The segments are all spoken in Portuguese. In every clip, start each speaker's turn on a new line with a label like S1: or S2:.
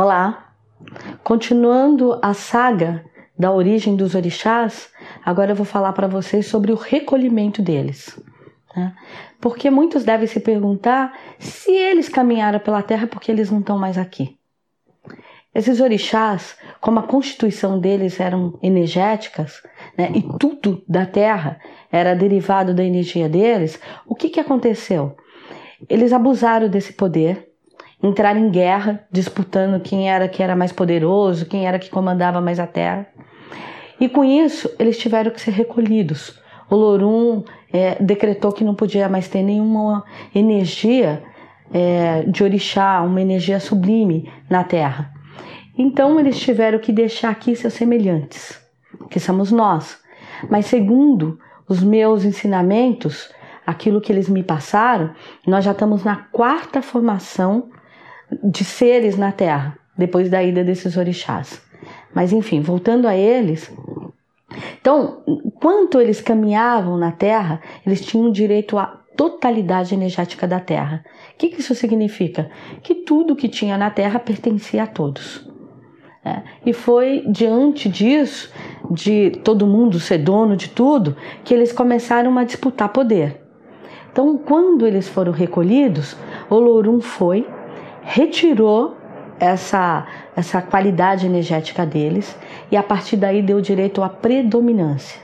S1: Olá! Continuando a saga da origem dos orixás, agora eu vou falar para vocês sobre o recolhimento deles. Né? Porque muitos devem se perguntar se eles caminharam pela terra porque eles não estão mais aqui. Esses orixás, como a constituição deles eram energéticas, né, e tudo da terra era derivado da energia deles, o que, que aconteceu? Eles abusaram desse poder, entraram em guerra, disputando quem era que era mais poderoso, quem era que comandava mais a terra. E com isso, eles tiveram que ser recolhidos. O Lorum é, decretou que não podia mais ter nenhuma energia é, de orixá, uma energia sublime na terra. Então eles tiveram que deixar aqui seus semelhantes, que somos nós. Mas segundo os meus ensinamentos, aquilo que eles me passaram, nós já estamos na quarta formação de seres na Terra, depois da ida desses orixás. Mas enfim, voltando a eles, então, quanto eles caminhavam na Terra, eles tinham direito à totalidade energética da Terra. O que, isso significa? Que tudo que tinha na Terra pertencia a todos. É, e foi diante disso, de todo mundo ser dono de tudo, que eles começaram a disputar poder. Então, quando eles foram recolhidos, Olorum foi, retirou essa, essa qualidade energética deles e a partir daí deu direito à predominância.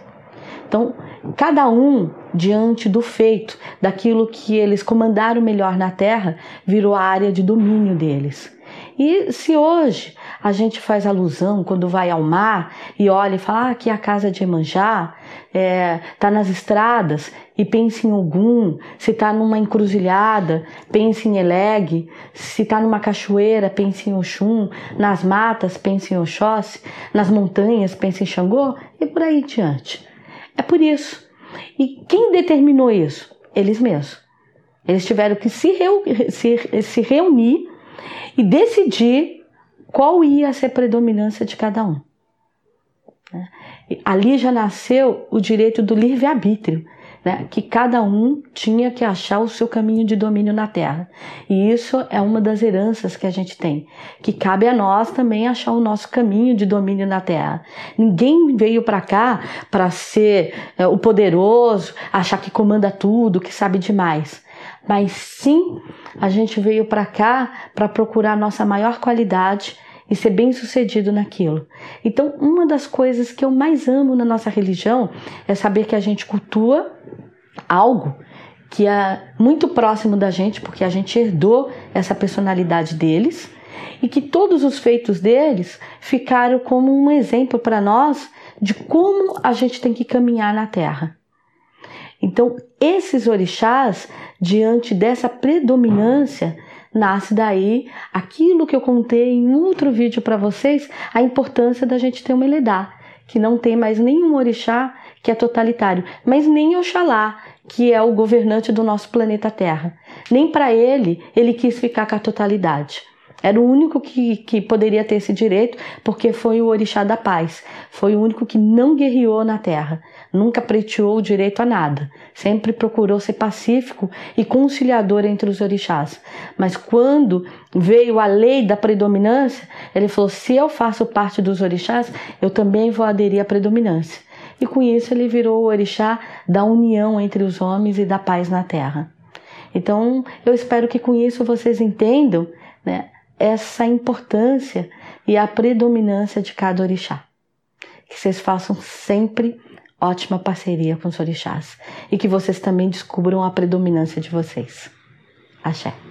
S1: Então, cada um, diante do feito, daquilo que eles comandaram melhor na terra, virou a área de domínio deles. E se hoje a gente faz alusão quando vai ao mar e olha e fala ah, aqui é a casa de Emanjá, é, tá nas estradas e pensa em Ogum, se tá numa encruzilhada, pense em Eleg, se tá numa cachoeira, pense em Oxum, nas matas, pense em Oxóssi, nas montanhas, pense em Xangô e por aí diante. É por isso. E quem determinou isso? Eles mesmos. Eles tiveram que se, reu se, se reunir e decidir qual ia ser a predominância de cada um. Né? Ali já nasceu o direito do livre-arbítrio, né? que cada um tinha que achar o seu caminho de domínio na Terra. E isso é uma das heranças que a gente tem, que cabe a nós também achar o nosso caminho de domínio na Terra. Ninguém veio para cá para ser é, o poderoso, achar que comanda tudo, que sabe demais mas sim a gente veio para cá para procurar a nossa maior qualidade e ser bem sucedido naquilo. Então, uma das coisas que eu mais amo na nossa religião é saber que a gente cultua algo que é muito próximo da gente, porque a gente herdou essa personalidade deles e que todos os feitos deles ficaram como um exemplo para nós de como a gente tem que caminhar na Terra. Então, esses orixás, diante dessa predominância, nasce daí aquilo que eu contei em outro vídeo para vocês, a importância da gente ter uma Eledá, que não tem mais nenhum orixá que é totalitário, mas nem Oxalá, que é o governante do nosso planeta Terra. Nem para ele ele quis ficar com a totalidade. Era o único que, que poderia ter esse direito, porque foi o orixá da paz. Foi o único que não guerreou na terra, nunca preteou o direito a nada. Sempre procurou ser pacífico e conciliador entre os orixás. Mas quando veio a lei da predominância, ele falou: se eu faço parte dos orixás, eu também vou aderir à predominância. E com isso ele virou o orixá da união entre os homens e da paz na terra. Então, eu espero que com isso vocês entendam né, essa importância e a predominância de cada orixá. Que vocês façam sempre ótima parceria com os orixás e que vocês também descubram a predominância de vocês. Axé.